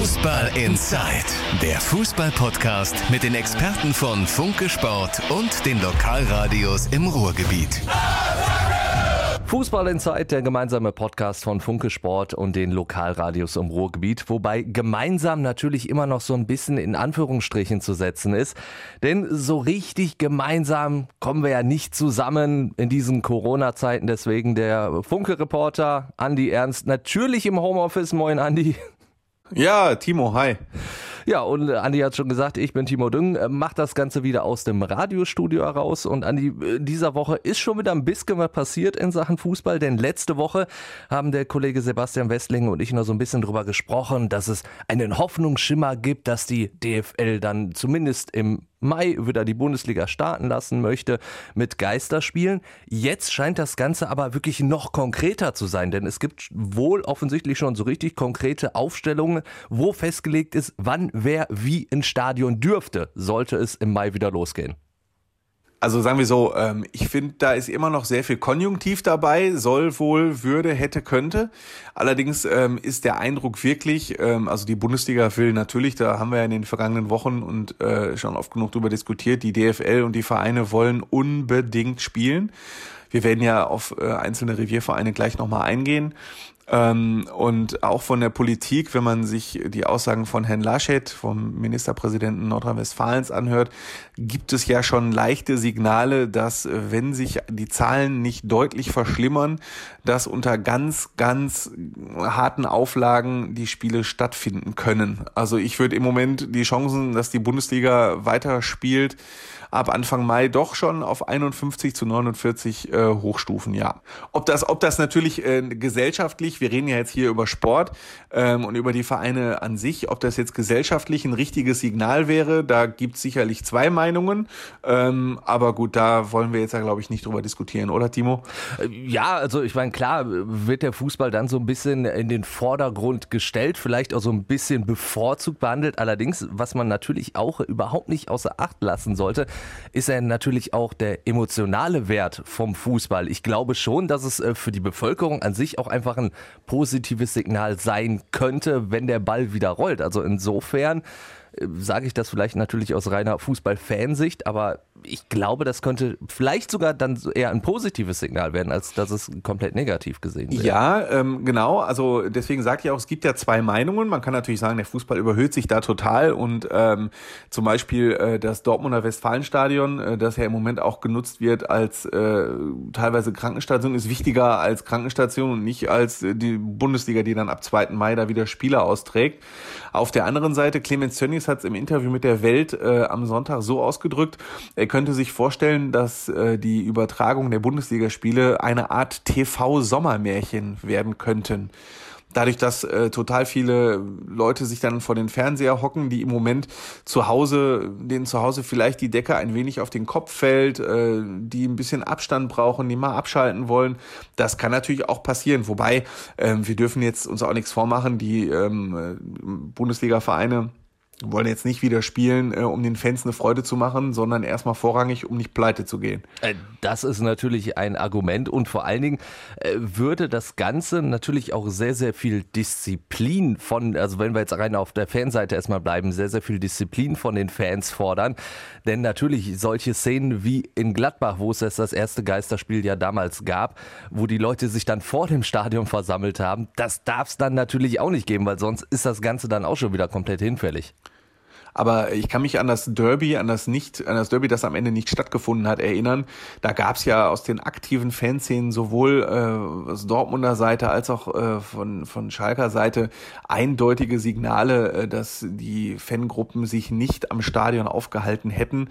Fußball Inside, der Fußball-Podcast mit den Experten von Funke Sport und den Lokalradios im Ruhrgebiet. Fußball Inside, der gemeinsame Podcast von Funke Sport und den Lokalradios im Ruhrgebiet, wobei gemeinsam natürlich immer noch so ein bisschen in Anführungsstrichen zu setzen ist. Denn so richtig gemeinsam kommen wir ja nicht zusammen in diesen Corona-Zeiten. Deswegen der Funke-Reporter Andi Ernst natürlich im Homeoffice. Moin Andi. Ja, Timo, hi. Ja, und Andi hat schon gesagt, ich bin Timo Düng, äh, macht das Ganze wieder aus dem Radiostudio heraus. Und Andi, äh, dieser Woche ist schon wieder ein bisschen was passiert in Sachen Fußball, denn letzte Woche haben der Kollege Sebastian Westling und ich noch so ein bisschen drüber gesprochen, dass es einen Hoffnungsschimmer gibt, dass die DFL dann zumindest im Mai wieder die Bundesliga starten lassen möchte mit Geisterspielen. Jetzt scheint das Ganze aber wirklich noch konkreter zu sein, denn es gibt wohl offensichtlich schon so richtig konkrete Aufstellungen, wo festgelegt ist, wann wer wie ins Stadion dürfte, sollte es im Mai wieder losgehen. Also sagen wir so, ähm, ich finde, da ist immer noch sehr viel Konjunktiv dabei, soll wohl, würde, hätte, könnte. Allerdings ähm, ist der Eindruck wirklich, ähm, also die Bundesliga will natürlich, da haben wir ja in den vergangenen Wochen und äh, schon oft genug drüber diskutiert, die DFL und die Vereine wollen unbedingt spielen. Wir werden ja auf äh, einzelne Reviervereine gleich nochmal eingehen. Ähm, und auch von der Politik, wenn man sich die Aussagen von Herrn Laschet, vom Ministerpräsidenten Nordrhein-Westfalens anhört, gibt es ja schon leichte Signale, dass wenn sich die Zahlen nicht deutlich verschlimmern, dass unter ganz, ganz harten Auflagen die Spiele stattfinden können. Also ich würde im Moment die Chancen, dass die Bundesliga weiter spielt, ab Anfang Mai doch schon auf 51 zu 49 äh, hochstufen, ja. Ob das, ob das natürlich äh, gesellschaftlich, wir reden ja jetzt hier über Sport ähm, und über die Vereine an sich, ob das jetzt gesellschaftlich ein richtiges Signal wäre, da gibt es sicherlich zwei Meinungen. Ähm, aber gut, da wollen wir jetzt ja, glaube ich, nicht drüber diskutieren, oder Timo? Äh, ja, also ich meine, klar wird der Fußball dann so ein bisschen in den Vordergrund gestellt, vielleicht auch so ein bisschen bevorzugt behandelt. Allerdings, was man natürlich auch überhaupt nicht außer Acht lassen sollte, ist er natürlich auch der emotionale Wert vom Fußball. Ich glaube schon, dass es äh, für die Bevölkerung an sich auch einfach ein positives Signal sein könnte, wenn der Ball wieder rollt. Also insofern äh, sage ich das vielleicht natürlich aus reiner Fußball-Fansicht, aber ich glaube, das könnte vielleicht sogar dann eher ein positives Signal werden, als dass es komplett negativ gesehen wird. Ja, ähm, genau. Also deswegen sagt ich auch, es gibt ja zwei Meinungen. Man kann natürlich sagen, der Fußball überhöht sich da total und ähm, zum Beispiel äh, das Dortmunder Westfalenstadion, äh, das ja im Moment auch genutzt wird als äh, teilweise Krankenstation, ist wichtiger als Krankenstation und nicht als äh, die Bundesliga, die dann ab 2. Mai da wieder Spieler austrägt. Auf der anderen Seite, Clemens Tönnies hat es im Interview mit der Welt äh, am Sonntag so ausgedrückt, er könnte sich vorstellen, dass äh, die Übertragung der Bundesligaspiele eine Art TV-Sommermärchen werden könnten dadurch, dass äh, total viele Leute sich dann vor den Fernseher hocken, die im Moment zu Hause, denen zu Hause vielleicht die Decke ein wenig auf den Kopf fällt, äh, die ein bisschen Abstand brauchen, die mal abschalten wollen. Das kann natürlich auch passieren. Wobei, äh, wir dürfen jetzt uns auch nichts vormachen, die ähm, äh, Bundesliga-Vereine wollen jetzt nicht wieder spielen, äh, um den Fans eine Freude zu machen, sondern erstmal vorrangig, um nicht pleite zu gehen. Äh, das ist natürlich ein Argument und vor allen Dingen äh, würde das Ganze natürlich auch sehr, sehr viel Disziplin von, also wenn wir jetzt rein auf der Fanseite erstmal bleiben, sehr, sehr viel Disziplin von den Fans fordern. Denn natürlich solche Szenen wie in Gladbach, wo es das erste Geisterspiel ja damals gab, wo die Leute sich dann vor dem Stadion versammelt haben, das darf es dann natürlich auch nicht geben, weil sonst ist das Ganze dann auch schon wieder komplett hinfällig. Aber ich kann mich an das Derby, an das nicht, an das Derby, das am Ende nicht stattgefunden hat, erinnern. Da gab es ja aus den aktiven Fanszenen sowohl äh, aus Dortmunder Seite als auch äh, von, von Schalker Seite eindeutige Signale, äh, dass die Fangruppen sich nicht am Stadion aufgehalten hätten.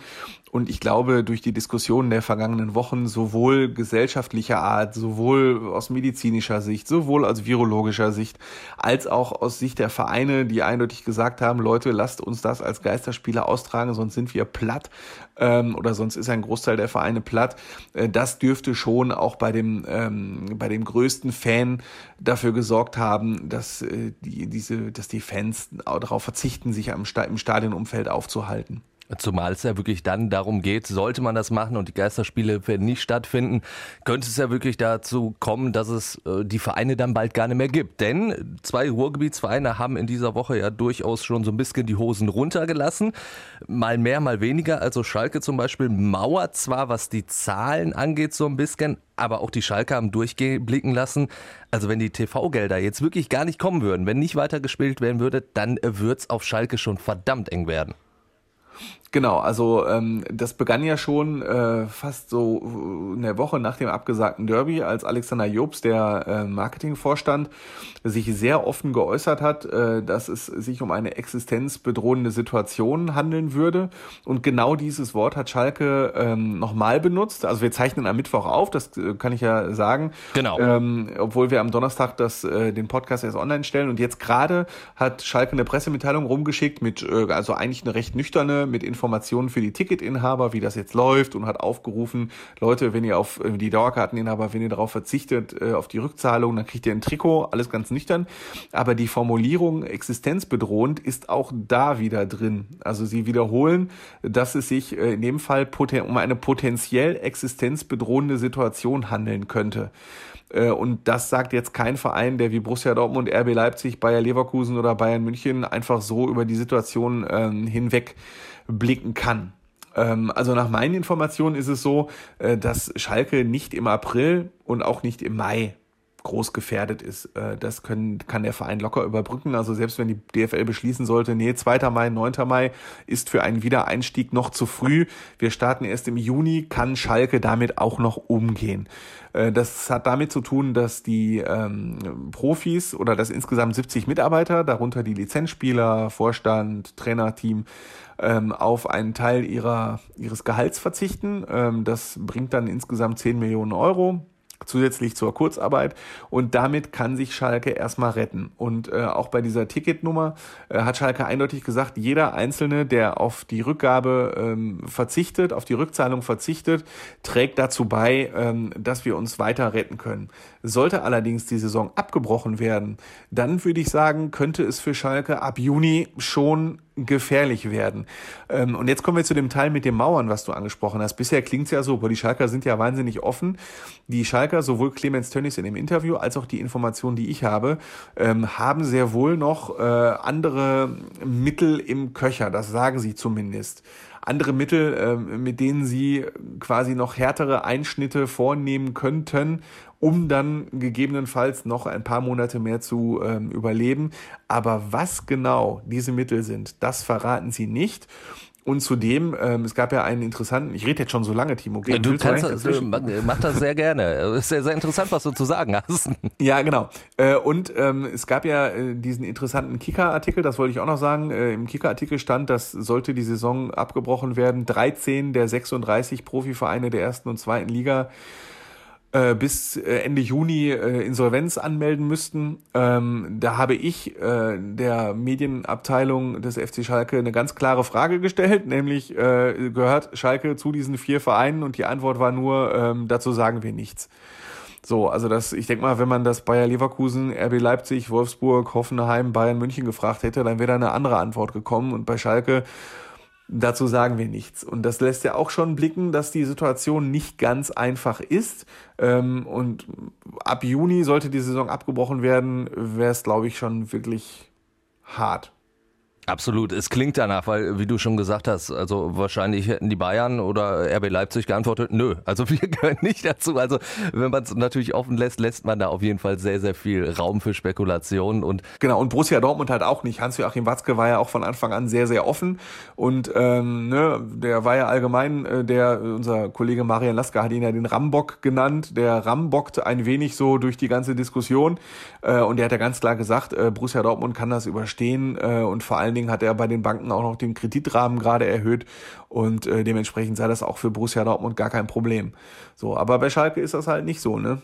Und ich glaube, durch die Diskussionen der vergangenen Wochen, sowohl gesellschaftlicher Art, sowohl aus medizinischer Sicht, sowohl aus virologischer Sicht, als auch aus Sicht der Vereine, die eindeutig gesagt haben, Leute, lasst uns das als Geisterspieler austragen, sonst sind wir platt ähm, oder sonst ist ein Großteil der Vereine platt. Äh, das dürfte schon auch bei dem, ähm, bei dem größten Fan dafür gesorgt haben, dass, äh, die, diese, dass die Fans darauf verzichten, sich im Stadionumfeld aufzuhalten. Zumal es ja wirklich dann darum geht, sollte man das machen und die Geisterspiele nicht stattfinden, könnte es ja wirklich dazu kommen, dass es äh, die Vereine dann bald gar nicht mehr gibt. Denn zwei Ruhrgebietsvereine haben in dieser Woche ja durchaus schon so ein bisschen die Hosen runtergelassen. Mal mehr, mal weniger. Also Schalke zum Beispiel mauert zwar, was die Zahlen angeht, so ein bisschen, aber auch die Schalke haben durchblicken lassen. Also wenn die TV-Gelder jetzt wirklich gar nicht kommen würden, wenn nicht weitergespielt werden würde, dann wird es auf Schalke schon verdammt eng werden. Genau, also ähm, das begann ja schon äh, fast so in der Woche nach dem abgesagten Derby, als Alexander Jobs, der äh, Marketingvorstand, sich sehr offen geäußert hat, äh, dass es sich um eine existenzbedrohende Situation handeln würde. Und genau dieses Wort hat Schalke ähm, nochmal benutzt. Also wir zeichnen am Mittwoch auf, das äh, kann ich ja sagen. Genau. Ähm, obwohl wir am Donnerstag das, äh, den Podcast erst online stellen. Und jetzt gerade hat Schalke eine Pressemitteilung rumgeschickt mit, äh, also eigentlich eine recht nüchterne, mit Informationen Informationen für die Ticketinhaber, wie das jetzt läuft und hat aufgerufen, Leute, wenn ihr auf äh, die Dauerkarteninhaber, wenn ihr darauf verzichtet, äh, auf die Rückzahlung, dann kriegt ihr ein Trikot, alles ganz nüchtern. Aber die Formulierung existenzbedrohend ist auch da wieder drin. Also sie wiederholen, dass es sich äh, in dem Fall um eine potenziell existenzbedrohende Situation handeln könnte. Und das sagt jetzt kein Verein, der wie Borussia Dortmund, RB Leipzig, Bayer Leverkusen oder Bayern München einfach so über die Situation ähm, hinweg blicken kann. Ähm, also nach meinen Informationen ist es so, äh, dass Schalke nicht im April und auch nicht im Mai groß gefährdet ist. Äh, das können, kann der Verein locker überbrücken. Also selbst wenn die DFL beschließen sollte, nee, 2. Mai, 9. Mai ist für einen Wiedereinstieg noch zu früh. Wir starten erst im Juni, kann Schalke damit auch noch umgehen. Äh, das hat damit zu tun, dass die ähm, Profis oder das insgesamt 70 Mitarbeiter, darunter die Lizenzspieler, Vorstand, Trainerteam, ähm, auf einen Teil ihrer, ihres Gehalts verzichten. Ähm, das bringt dann insgesamt 10 Millionen Euro zusätzlich zur Kurzarbeit und damit kann sich Schalke erstmal retten. Und äh, auch bei dieser Ticketnummer äh, hat Schalke eindeutig gesagt, jeder Einzelne, der auf die Rückgabe ähm, verzichtet, auf die Rückzahlung verzichtet, trägt dazu bei, ähm, dass wir uns weiter retten können. Sollte allerdings die Saison abgebrochen werden, dann würde ich sagen, könnte es für Schalke ab Juni schon gefährlich werden. Ähm, und jetzt kommen wir zu dem Teil mit den Mauern, was du angesprochen hast. Bisher klingt es ja so, aber die Schalker sind ja wahnsinnig offen. Die Schalker, sowohl Clemens Tönnies in dem Interview als auch die Informationen, die ich habe, ähm, haben sehr wohl noch äh, andere Mittel im Köcher. Das sagen sie zumindest andere Mittel, äh, mit denen sie quasi noch härtere Einschnitte vornehmen könnten, um dann gegebenenfalls noch ein paar Monate mehr zu ähm, überleben. Aber was genau diese Mittel sind, das verraten sie nicht. Und zudem, ähm, es gab ja einen interessanten, ich rede jetzt schon so lange, Timo. Gehen, du kannst das, du, mach das sehr gerne. Es ist sehr, sehr interessant, was du zu sagen hast. Ja, genau. Äh, und ähm, es gab ja äh, diesen interessanten Kicker-Artikel, das wollte ich auch noch sagen. Äh, Im Kicker-Artikel stand, dass sollte die Saison abgebrochen werden, 13 der 36 Profivereine der ersten und zweiten Liga äh, bis äh, Ende Juni äh, Insolvenz anmelden müssten. Ähm, da habe ich äh, der Medienabteilung des FC Schalke eine ganz klare Frage gestellt, nämlich äh, gehört Schalke zu diesen vier Vereinen und die Antwort war nur, ähm, dazu sagen wir nichts. So, also das, ich denke mal, wenn man das Bayer Leverkusen, RB Leipzig, Wolfsburg, Hoffenheim, Bayern München gefragt hätte, dann wäre da eine andere Antwort gekommen. Und bei Schalke Dazu sagen wir nichts. Und das lässt ja auch schon blicken, dass die Situation nicht ganz einfach ist. Ähm, und ab Juni sollte die Saison abgebrochen werden, wäre es, glaube ich, schon wirklich hart. Absolut, es klingt danach, weil, wie du schon gesagt hast, also wahrscheinlich hätten die Bayern oder RB Leipzig geantwortet, nö, also wir gehören nicht dazu. Also wenn man es natürlich offen lässt, lässt man da auf jeden Fall sehr, sehr viel Raum für Spekulationen. Und genau, und Borussia Dortmund halt auch nicht. Hans-Joachim Watzke war ja auch von Anfang an sehr, sehr offen und ähm, ne, der war ja allgemein, äh, der, unser Kollege Marian Lasker hat ihn ja den Rambock genannt, der rambockt ein wenig so durch die ganze Diskussion äh, und der hat ja ganz klar gesagt, äh, Borussia Dortmund kann das überstehen äh, und vor allen Dingen Dingen hat er bei den Banken auch noch den Kreditrahmen gerade erhöht und äh, dementsprechend sei das auch für Borussia Dortmund gar kein Problem. So, aber bei Schalke ist das halt nicht so, ne?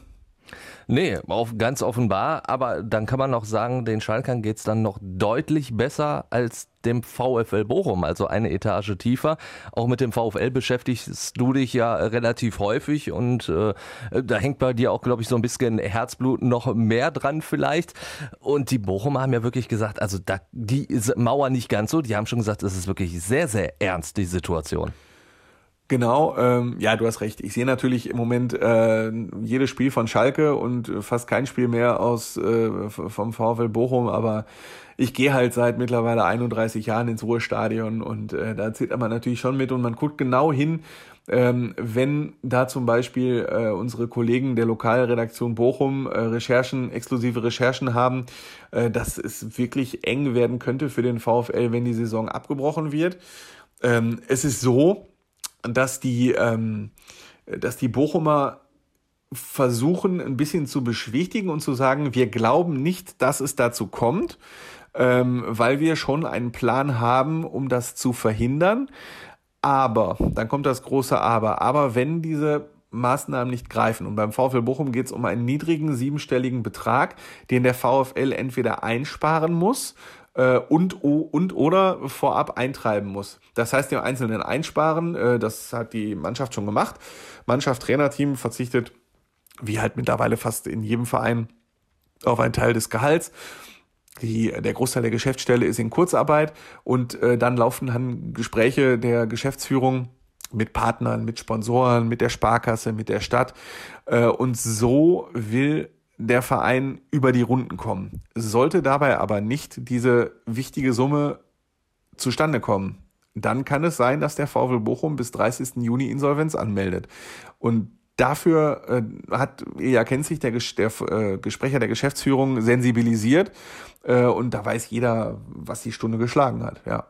Nee, auf, ganz offenbar. Aber dann kann man noch sagen, den Schalkern geht's dann noch deutlich besser als dem VfL Bochum, also eine Etage tiefer. Auch mit dem VfL beschäftigst du dich ja relativ häufig und äh, da hängt bei dir auch, glaube ich, so ein bisschen Herzblut noch mehr dran vielleicht. Und die Bochumer haben ja wirklich gesagt, also da, die Mauer nicht ganz so, die haben schon gesagt, es ist wirklich sehr, sehr ernst, die Situation. Genau, ähm, ja, du hast recht. Ich sehe natürlich im Moment äh, jedes Spiel von Schalke und fast kein Spiel mehr aus äh, vom VfL Bochum, aber ich gehe halt seit mittlerweile 31 Jahren ins Ruhestadion und äh, da zieht man natürlich schon mit und man guckt genau hin, ähm, wenn da zum Beispiel äh, unsere Kollegen der Lokalredaktion Bochum äh, Recherchen, exklusive Recherchen haben, äh, dass es wirklich eng werden könnte für den VfL, wenn die Saison abgebrochen wird. Ähm, es ist so, dass die, ähm, dass die Bochumer versuchen, ein bisschen zu beschwichtigen und zu sagen, wir glauben nicht, dass es dazu kommt, ähm, weil wir schon einen Plan haben, um das zu verhindern. Aber, dann kommt das große Aber, aber wenn diese Maßnahmen nicht greifen. Und beim VfL Bochum geht es um einen niedrigen siebenstelligen Betrag, den der VfL entweder einsparen muss äh, und, und oder vorab eintreiben muss. Das heißt, im Einzelnen einsparen, äh, das hat die Mannschaft schon gemacht. Mannschaft, Trainerteam verzichtet, wie halt mittlerweile fast in jedem Verein, auf einen Teil des Gehalts. Die, der Großteil der Geschäftsstelle ist in Kurzarbeit und äh, dann laufen dann Gespräche der Geschäftsführung mit Partnern, mit Sponsoren, mit der Sparkasse, mit der Stadt. Äh, und so will der Verein über die Runden kommen. Sollte dabei aber nicht diese wichtige Summe zustande kommen, dann kann es sein, dass der VfL Bochum bis 30. Juni Insolvenz anmeldet. Und dafür äh, hat Ilja Kenzig, der, der äh, Gesprecher der Geschäftsführung, sensibilisiert. Äh, und da weiß jeder, was die Stunde geschlagen hat. Ja.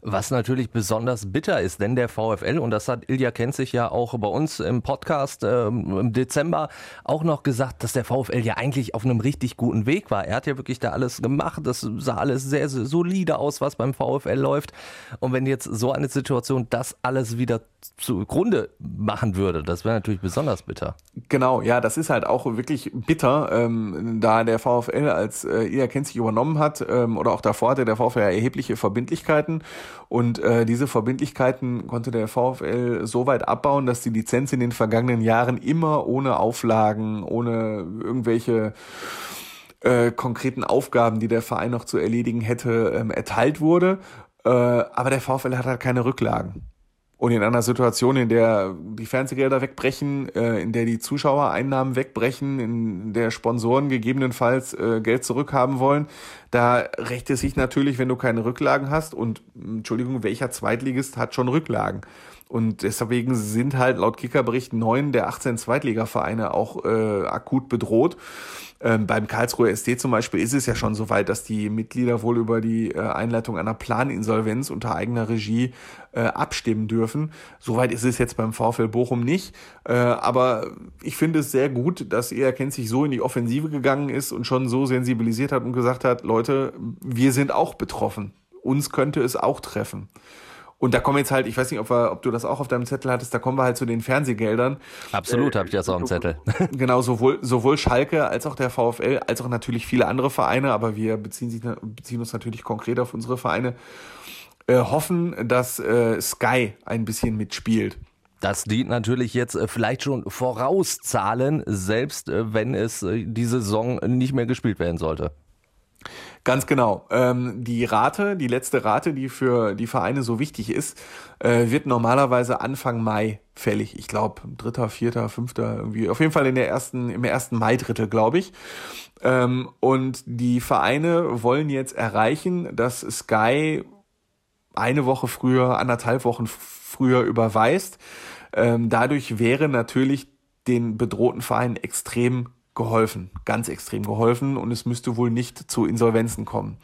Was natürlich besonders bitter ist, denn der VfL, und das hat Ilja Kenzig ja auch bei uns im Podcast äh, im Dezember auch noch gesagt, dass der VfL ja eigentlich auf einem richtig guten Weg war. Er hat ja wirklich da alles gemacht. Das sah alles sehr, sehr solide aus, was beim VfL läuft. Und wenn jetzt so eine Situation das alles wieder zugrunde machen würde, das wäre natürlich besonders bitter. Genau, ja, das ist halt auch wirklich bitter, ähm, da der VfL als äh, Ilja Kenzig übernommen hat ähm, oder auch davor hatte der VfL ja erhebliche Verbindlichkeiten und äh, diese Verbindlichkeiten konnte der VfL so weit abbauen, dass die Lizenz in den vergangenen Jahren immer ohne Auflagen, ohne irgendwelche äh, konkreten Aufgaben, die der Verein noch zu erledigen hätte, ähm, erteilt wurde. Äh, aber der VfL hat halt keine Rücklagen. Und in einer Situation, in der die Fernsehgelder wegbrechen, äh, in der die Zuschauereinnahmen wegbrechen, in der Sponsoren gegebenenfalls äh, Geld zurückhaben wollen, da rächt es sich natürlich, wenn du keine Rücklagen hast. Und Entschuldigung, welcher Zweitligist hat schon Rücklagen? Und deswegen sind halt laut Kickerbericht neun der 18 Zweitligavereine auch äh, akut bedroht. Ähm, beim Karlsruher ST zum Beispiel ist es ja schon so weit, dass die Mitglieder wohl über die äh, Einleitung einer Planinsolvenz unter eigener Regie äh, abstimmen dürfen. Soweit ist es jetzt beim VfL Bochum nicht. Äh, aber ich finde es sehr gut, dass er kennt sich so in die Offensive gegangen ist und schon so sensibilisiert hat und gesagt hat, Leute, wir sind auch betroffen. Uns könnte es auch treffen. Und da kommen jetzt halt, ich weiß nicht, ob, wir, ob du das auch auf deinem Zettel hattest, da kommen wir halt zu den Fernsehgeldern. Absolut, äh, habe ich das auf dem Zettel. genau, sowohl, sowohl Schalke als auch der VfL, als auch natürlich viele andere Vereine, aber wir beziehen, sich, beziehen uns natürlich konkret auf unsere Vereine, äh, hoffen, dass äh, Sky ein bisschen mitspielt. Das dient natürlich jetzt äh, vielleicht schon vorauszahlen, selbst äh, wenn es äh, diese Saison nicht mehr gespielt werden sollte. Ganz genau. Ähm, die Rate, die letzte Rate, die für die Vereine so wichtig ist, äh, wird normalerweise Anfang Mai fällig. Ich glaube, dritter, vierter, fünfter, irgendwie. Auf jeden Fall in der ersten, im ersten Mai-Drittel, glaube ich. Ähm, und die Vereine wollen jetzt erreichen, dass Sky eine Woche früher, anderthalb Wochen früher überweist. Ähm, dadurch wäre natürlich den bedrohten Vereinen extrem geholfen, ganz extrem geholfen und es müsste wohl nicht zu Insolvenzen kommen.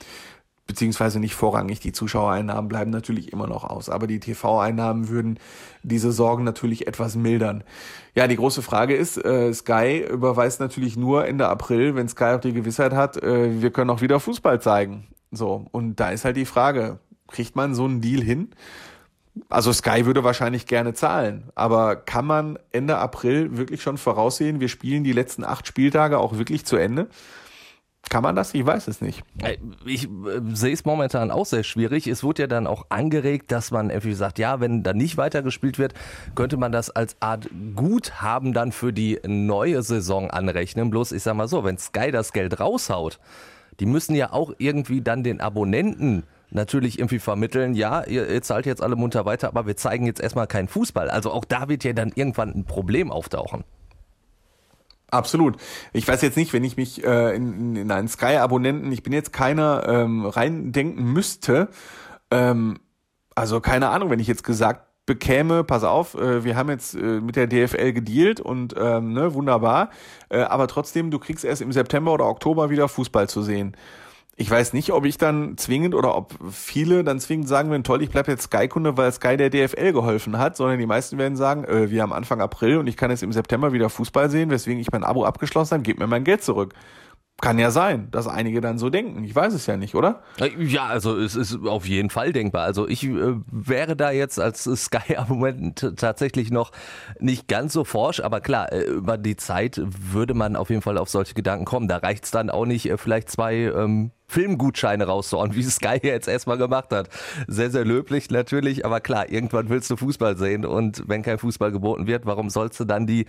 Beziehungsweise nicht vorrangig. Die Zuschauereinnahmen bleiben natürlich immer noch aus, aber die TV-Einnahmen würden diese Sorgen natürlich etwas mildern. Ja, die große Frage ist, äh, Sky überweist natürlich nur Ende April, wenn Sky auch die Gewissheit hat, äh, wir können auch wieder Fußball zeigen. So, und da ist halt die Frage, kriegt man so einen Deal hin? Also Sky würde wahrscheinlich gerne zahlen, aber kann man Ende April wirklich schon voraussehen, wir spielen die letzten acht Spieltage auch wirklich zu Ende? Kann man das? Ich weiß es nicht. Ich äh, sehe es momentan auch sehr schwierig. Es wurde ja dann auch angeregt, dass man irgendwie sagt, ja, wenn da nicht weitergespielt wird, könnte man das als Art Guthaben dann für die neue Saison anrechnen. Bloß ich sag mal so, wenn Sky das Geld raushaut, die müssen ja auch irgendwie dann den Abonnenten natürlich irgendwie vermitteln, ja, ihr, ihr zahlt jetzt alle munter weiter, aber wir zeigen jetzt erstmal keinen Fußball. Also auch da wird ja dann irgendwann ein Problem auftauchen. Absolut. Ich weiß jetzt nicht, wenn ich mich äh, in, in einen Sky-Abonnenten, ich bin jetzt keiner, ähm, reindenken müsste. Ähm, also keine Ahnung, wenn ich jetzt gesagt bekäme, pass auf, äh, wir haben jetzt äh, mit der DFL gedealt und ähm, ne, wunderbar, äh, aber trotzdem, du kriegst erst im September oder Oktober wieder Fußball zu sehen ich weiß nicht, ob ich dann zwingend oder ob viele dann zwingend sagen werden, toll, ich bleib jetzt Sky-Kunde, weil Sky der DFL geholfen hat, sondern die meisten werden sagen, äh, wir haben Anfang April und ich kann jetzt im September wieder Fußball sehen, weswegen ich mein Abo abgeschlossen habe, gebt mir mein Geld zurück. Kann ja sein, dass einige dann so denken. Ich weiß es ja nicht, oder? Ja, also es ist auf jeden Fall denkbar. Also ich äh, wäre da jetzt als Sky-Argument tatsächlich noch nicht ganz so forsch, aber klar, äh, über die Zeit würde man auf jeden Fall auf solche Gedanken kommen. Da reicht es dann auch nicht, äh, vielleicht zwei ähm, Filmgutscheine rauszuhauen, wie Sky jetzt erstmal gemacht hat. Sehr, sehr löblich natürlich, aber klar, irgendwann willst du Fußball sehen und wenn kein Fußball geboten wird, warum sollst du dann die,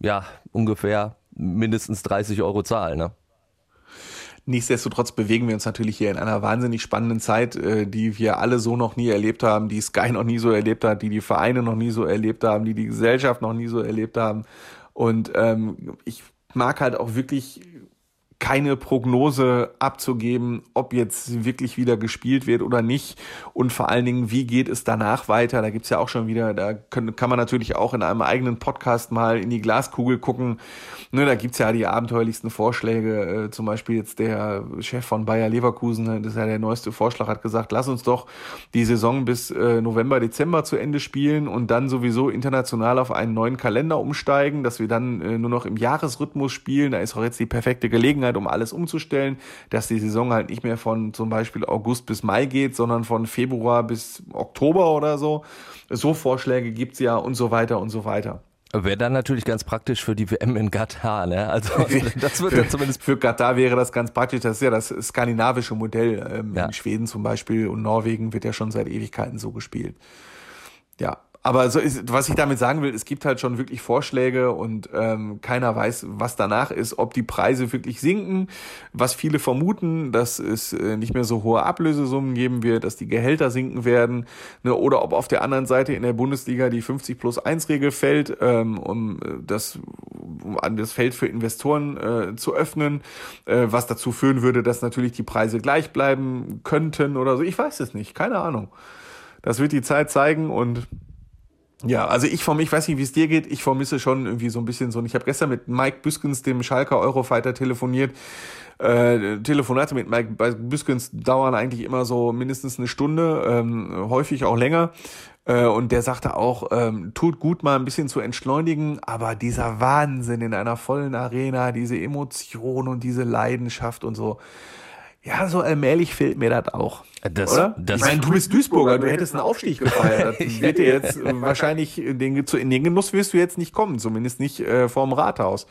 ja, ungefähr mindestens 30 Euro zahlen, ne? Nichtsdestotrotz bewegen wir uns natürlich hier in einer wahnsinnig spannenden Zeit, äh, die wir alle so noch nie erlebt haben, die Sky noch nie so erlebt hat, die die Vereine noch nie so erlebt haben, die die Gesellschaft noch nie so erlebt haben. Und ähm, ich mag halt auch wirklich keine Prognose abzugeben, ob jetzt wirklich wieder gespielt wird oder nicht. Und vor allen Dingen, wie geht es danach weiter? Da gibt's ja auch schon wieder, da können, kann man natürlich auch in einem eigenen Podcast mal in die Glaskugel gucken. Ne, da gibt's ja die abenteuerlichsten Vorschläge. Äh, zum Beispiel jetzt der Chef von Bayer Leverkusen, ne, das ist ja der neueste Vorschlag, hat gesagt, lass uns doch die Saison bis äh, November, Dezember zu Ende spielen und dann sowieso international auf einen neuen Kalender umsteigen, dass wir dann äh, nur noch im Jahresrhythmus spielen. Da ist auch jetzt die perfekte Gelegenheit, Möglichkeit, um alles umzustellen, dass die Saison halt nicht mehr von zum Beispiel August bis Mai geht, sondern von Februar bis Oktober oder so. So Vorschläge gibt's ja und so weiter und so weiter. Wäre dann natürlich ganz praktisch für die WM in Katar, ne? Also das wird ja zumindest für Katar wäre das ganz praktisch. Das ist ja das skandinavische Modell. Ähm, ja. In Schweden zum Beispiel und Norwegen wird ja schon seit Ewigkeiten so gespielt. Ja, aber so ist, was ich damit sagen will, es gibt halt schon wirklich Vorschläge und ähm, keiner weiß, was danach ist, ob die Preise wirklich sinken, was viele vermuten, dass es äh, nicht mehr so hohe Ablösesummen geben wird, dass die Gehälter sinken werden, ne, oder ob auf der anderen Seite in der Bundesliga die 50 plus 1 Regel fällt, ähm, um äh, das um das Feld für Investoren äh, zu öffnen, äh, was dazu führen würde, dass natürlich die Preise gleich bleiben könnten oder so. Ich weiß es nicht, keine Ahnung. Das wird die Zeit zeigen und ja, also ich vom, ich weiß nicht, wie es dir geht, ich vermisse schon irgendwie so ein bisschen so. Und ich habe gestern mit Mike Büskens, dem Schalker Eurofighter, telefoniert. Äh, Telefonate mit Mike Büskens dauern eigentlich immer so mindestens eine Stunde, ähm, häufig auch länger. Äh, und der sagte auch, ähm, tut gut mal ein bisschen zu entschleunigen, aber dieser Wahnsinn in einer vollen Arena, diese Emotion und diese Leidenschaft und so, ja, so allmählich fehlt mir das auch. Das, oder? Das ich meine, du bist Duisburger, du hättest einen Aufstieg gefeiert. Wird dir jetzt wahrscheinlich in den, in den Genuss wirst du jetzt nicht kommen, zumindest nicht äh, vorm Rathaus.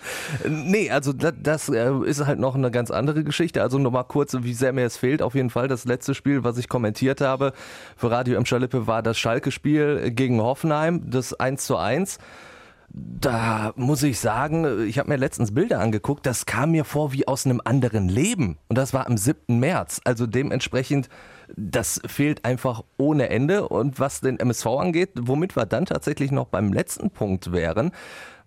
Nee, also das, das äh, ist halt noch eine ganz andere Geschichte. Also nochmal kurz, wie sehr mir es fehlt. Auf jeden Fall das letzte Spiel, was ich kommentiert habe für Radio M. Schalippe, war das Schalke-Spiel gegen Hoffenheim, das 1 zu 1 da muss ich sagen, ich habe mir letztens Bilder angeguckt, das kam mir vor wie aus einem anderen Leben. Und das war am 7. März. Also dementsprechend, das fehlt einfach ohne Ende. Und was den MSV angeht, womit wir dann tatsächlich noch beim letzten Punkt wären,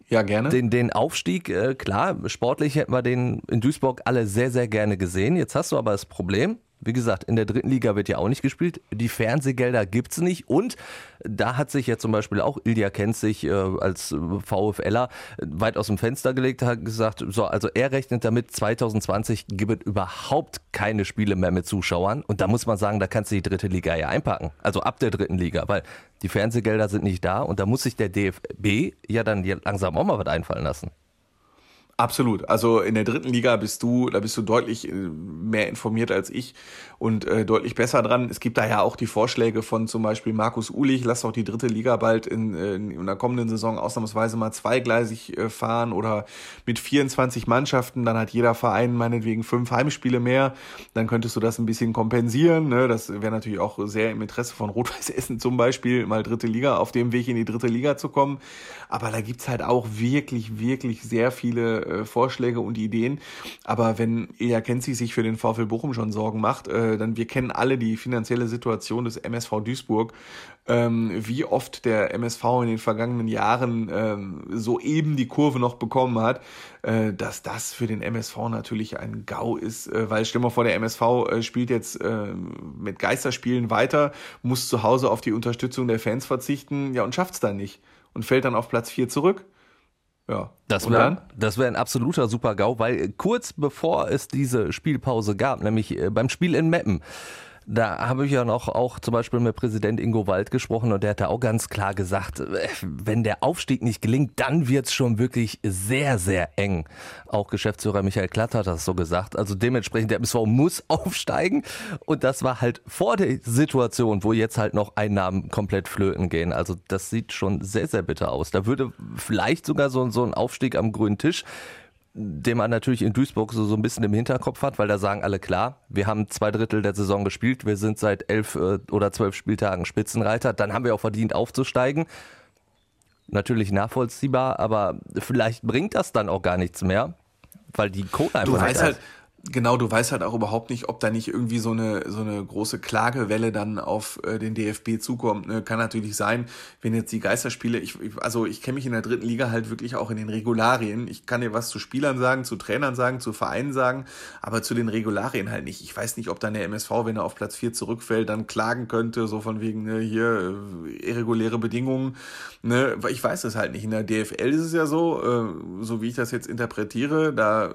ja, gerne. Den, den Aufstieg, äh, klar, sportlich hätten wir den in Duisburg alle sehr, sehr gerne gesehen. Jetzt hast du aber das Problem, wie gesagt, in der dritten Liga wird ja auch nicht gespielt. Die Fernsehgelder gibt's nicht. Und da hat sich ja zum Beispiel auch Ilja sich äh, als VfLer weit aus dem Fenster gelegt, hat gesagt, so, also er rechnet damit, 2020 gibt es überhaupt keine Spiele mehr mit Zuschauern. Und da muss man sagen, da kannst du die dritte Liga ja einpacken. Also ab der dritten Liga, weil die Fernsehgelder sind nicht da und da muss sich der DFB ja dann langsam auch mal was einfallen lassen. Absolut. Also in der dritten Liga bist du, da bist du deutlich äh, mehr informiert als ich und äh, deutlich besser dran. Es gibt da ja auch die Vorschläge von zum Beispiel Markus Ulich, lass doch die dritte Liga bald in, äh, in der kommenden Saison ausnahmsweise mal zweigleisig äh, fahren oder mit 24 Mannschaften, dann hat jeder Verein meinetwegen fünf Heimspiele mehr, dann könntest du das ein bisschen kompensieren. Ne? Das wäre natürlich auch sehr im Interesse von Rot-Weiß Essen zum Beispiel, mal dritte Liga, auf dem Weg in die dritte Liga zu kommen. Aber da gibt's halt auch wirklich, wirklich sehr viele äh, Vorschläge und Ideen. Aber wenn Ilja Kenzi sich für den VfL Bochum schon Sorgen macht, äh, dann wir kennen alle die finanzielle Situation des MSV Duisburg, ähm, wie oft der MSV in den vergangenen Jahren ähm, soeben die Kurve noch bekommen hat, äh, dass das für den MSV natürlich ein GAU ist, äh, weil stell mal vor, der MSV äh, spielt jetzt äh, mit Geisterspielen weiter, muss zu Hause auf die Unterstützung der Fans verzichten, ja und schafft's dann nicht und fällt dann auf Platz 4 zurück. Ja. Das wäre das wär ein absoluter Super-GAU, weil kurz bevor es diese Spielpause gab, nämlich äh, beim Spiel in Meppen, da habe ich ja noch auch zum Beispiel mit Präsident Ingo Wald gesprochen und der hat da auch ganz klar gesagt, äh, wenn der Aufstieg nicht gelingt, dann wird's schon wirklich sehr, sehr eng. Auch Geschäftsführer Michael Klatt hat das so gesagt. Also dementsprechend, der MSV muss aufsteigen und das war halt vor der Situation, wo jetzt halt noch Einnahmen komplett flöten gehen. Also das sieht schon sehr, sehr bitter aus. Da würde vielleicht sogar so, so ein Aufstieg am grünen Tisch den man natürlich in Duisburg so, so ein bisschen im Hinterkopf hat, weil da sagen alle klar, wir haben zwei Drittel der Saison gespielt, wir sind seit elf äh, oder zwölf Spieltagen Spitzenreiter, dann haben wir auch verdient aufzusteigen. Natürlich nachvollziehbar, aber vielleicht bringt das dann auch gar nichts mehr, weil die Kohle einfach du weißt halt, genau, du weißt halt auch überhaupt nicht, ob da nicht irgendwie so eine, so eine große Klagewelle dann auf äh, den DFB zukommt. Ne? Kann natürlich sein, wenn jetzt die Geisterspiele, ich, ich also ich kenne mich in der dritten Liga halt wirklich auch in den Regularien. Ich kann dir was zu Spielern sagen, zu Trainern sagen, zu Vereinen sagen, aber zu den Regularien halt nicht. Ich weiß nicht, ob dann der MSV, wenn er auf Platz 4 zurückfällt, dann klagen könnte, so von wegen, ne, hier äh, irreguläre Bedingungen. Ne? Ich weiß es halt nicht. In der DFL ist es ja so, äh, so wie ich das jetzt interpretiere, da äh,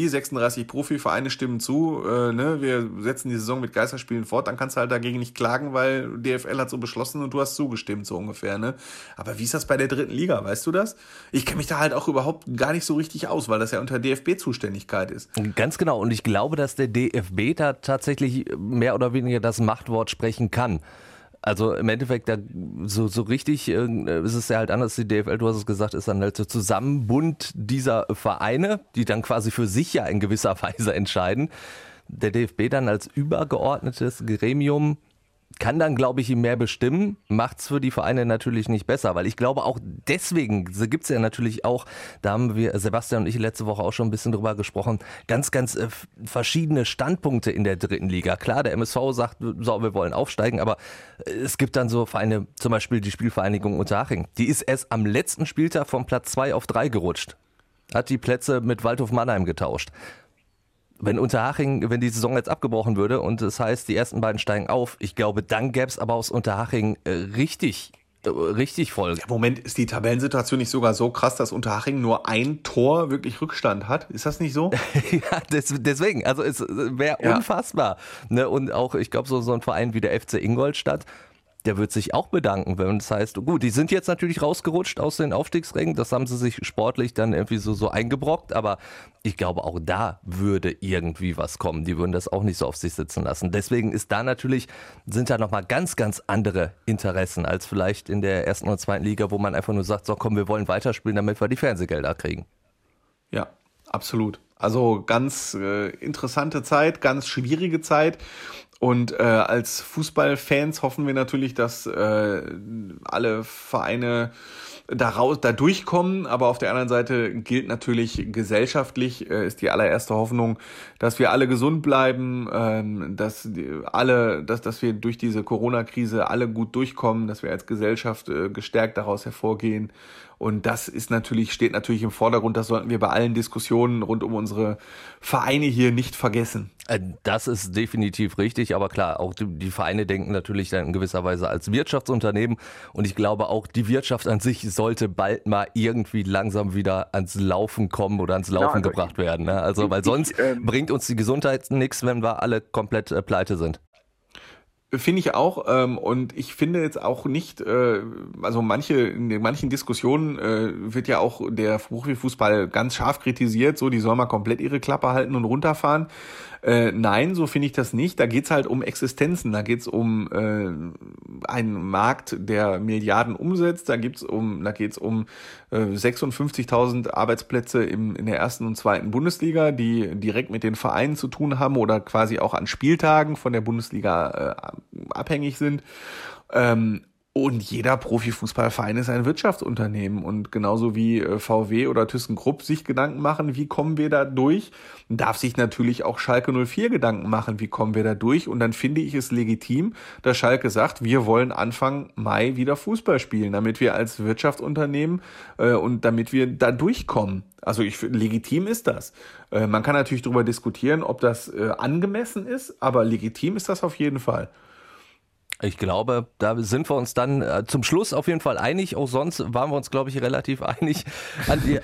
Demokratie, 36 Profivereine stimmen zu, äh, ne, wir setzen die Saison mit Geisterspielen fort, dann kannst du halt dagegen nicht klagen, weil DFL hat so beschlossen und du hast zugestimmt, so ungefähr, ne. Aber wie ist das bei der dritten Liga, weißt du das? Ich kenne mich da halt auch überhaupt gar nicht so richtig aus, weil das ja unter DFB-Zuständigkeit ist. Ganz genau, und ich glaube, dass der DFB da tatsächlich mehr oder weniger das Machtwort sprechen kann. Also im Endeffekt, da, so, so richtig äh, ist es ja halt anders. Die DFL, du hast es gesagt, ist dann halt so Zusammenbund dieser Vereine, die dann quasi für sich ja in gewisser Weise entscheiden. Der DFB dann als übergeordnetes Gremium kann dann, glaube ich, ihm mehr bestimmen, macht's für die Vereine natürlich nicht besser, weil ich glaube auch deswegen gibt's ja natürlich auch, da haben wir Sebastian und ich letzte Woche auch schon ein bisschen drüber gesprochen, ganz, ganz äh, verschiedene Standpunkte in der dritten Liga. Klar, der MSV sagt, so, wir wollen aufsteigen, aber äh, es gibt dann so Vereine, zum Beispiel die Spielvereinigung Unterhaching, die ist erst am letzten Spieltag von Platz zwei auf drei gerutscht. Hat die Plätze mit Waldhof Mannheim getauscht wenn Unterhaching, wenn die Saison jetzt abgebrochen würde und das heißt, die ersten beiden steigen auf, ich glaube, dann gäbe es aber aus Unterhaching äh, richtig äh, richtig voll. Ja, Moment, ist die Tabellensituation nicht sogar so krass, dass Unterhaching nur ein Tor wirklich Rückstand hat? Ist das nicht so? ja, des, deswegen. Also es wäre ja. unfassbar. Ne? Und auch, ich glaube, so, so ein Verein wie der FC Ingolstadt, der wird sich auch bedanken, wenn es heißt, gut, die sind jetzt natürlich rausgerutscht aus den Aufstiegsrängen, das haben sie sich sportlich dann irgendwie so, so eingebrockt, aber ich glaube, auch da würde irgendwie was kommen. Die würden das auch nicht so auf sich sitzen lassen. Deswegen ist da natürlich, sind da nochmal ganz, ganz andere Interessen als vielleicht in der ersten oder zweiten Liga, wo man einfach nur sagt, so komm, wir wollen weiterspielen, damit wir die Fernsehgelder kriegen. Ja, absolut. Also ganz äh, interessante Zeit, ganz schwierige Zeit. Und äh, als Fußballfans hoffen wir natürlich, dass äh, alle Vereine da, raus, da durchkommen. Aber auf der anderen Seite gilt natürlich gesellschaftlich, äh, ist die allererste Hoffnung, dass wir alle gesund bleiben, ähm, dass alle, dass, dass wir durch diese Corona-Krise alle gut durchkommen, dass wir als Gesellschaft äh, gestärkt daraus hervorgehen und das ist natürlich, steht natürlich im Vordergrund. Das sollten wir bei allen Diskussionen rund um unsere Vereine hier nicht vergessen. Äh, das ist definitiv richtig, aber klar, auch die, Vereine denken natürlich dann in gewisser Weise als Wirtschaftsunternehmen und ich glaube auch die Wirtschaft an sich sollte bald mal irgendwie langsam wieder ans Laufen kommen oder ans Laufen ja, also gebracht ich, werden. Ne? Also, weil sonst ich, ähm, bringt uns die Gesundheit nichts, wenn wir alle komplett äh, pleite sind. Finde ich auch. Ähm, und ich finde jetzt auch nicht, äh, also manche, in manchen Diskussionen äh, wird ja auch der Profifußball ganz scharf kritisiert, so die soll mal komplett ihre Klappe halten und runterfahren. Äh, nein, so finde ich das nicht. Da geht's halt um Existenzen, da geht's um äh, einen Markt, der Milliarden umsetzt, da gibt's um, da geht's um äh, 56.000 Arbeitsplätze im, in der ersten und zweiten Bundesliga, die direkt mit den Vereinen zu tun haben oder quasi auch an Spieltagen von der Bundesliga äh, abhängig sind. Ähm, und jeder Profifußballverein ist ein Wirtschaftsunternehmen. Und genauso wie äh, VW oder ThyssenKrupp sich Gedanken machen, wie kommen wir da durch, darf sich natürlich auch Schalke 04 Gedanken machen, wie kommen wir da durch. Und dann finde ich es legitim, dass Schalke sagt, wir wollen Anfang Mai wieder Fußball spielen, damit wir als Wirtschaftsunternehmen äh, und damit wir da durchkommen. Also ich legitim ist das. Äh, man kann natürlich darüber diskutieren, ob das äh, angemessen ist, aber legitim ist das auf jeden Fall. Ich glaube, da sind wir uns dann äh, zum Schluss auf jeden Fall einig. Auch sonst waren wir uns, glaube ich, relativ einig.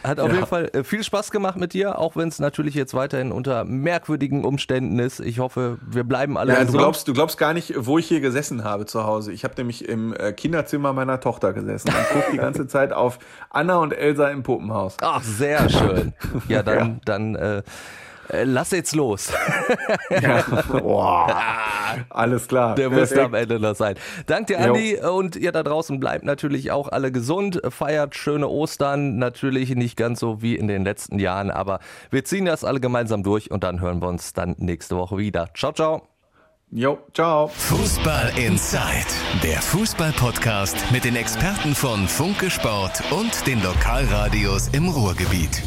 Hat auf ja. jeden Fall äh, viel Spaß gemacht mit dir, auch wenn es natürlich jetzt weiterhin unter merkwürdigen Umständen ist. Ich hoffe, wir bleiben alle. Ja, du glaubst, du glaubst gar nicht, wo ich hier gesessen habe zu Hause. Ich habe nämlich im äh, Kinderzimmer meiner Tochter gesessen und gucke die ganze Zeit auf Anna und Elsa im Puppenhaus. Ach, sehr schön. Ja, dann, ja. dann äh, lass jetzt los. ja. Boah. Alles klar. Der muss am Ende noch sein. Dank dir, Andi. Jo. Und ihr da draußen bleibt natürlich auch alle gesund. Feiert schöne Ostern. Natürlich nicht ganz so wie in den letzten Jahren, aber wir ziehen das alle gemeinsam durch und dann hören wir uns dann nächste Woche wieder. Ciao, ciao. Jo, ciao. Fußball Inside, der Fußball-Podcast mit den Experten von Funke Sport und den Lokalradios im Ruhrgebiet.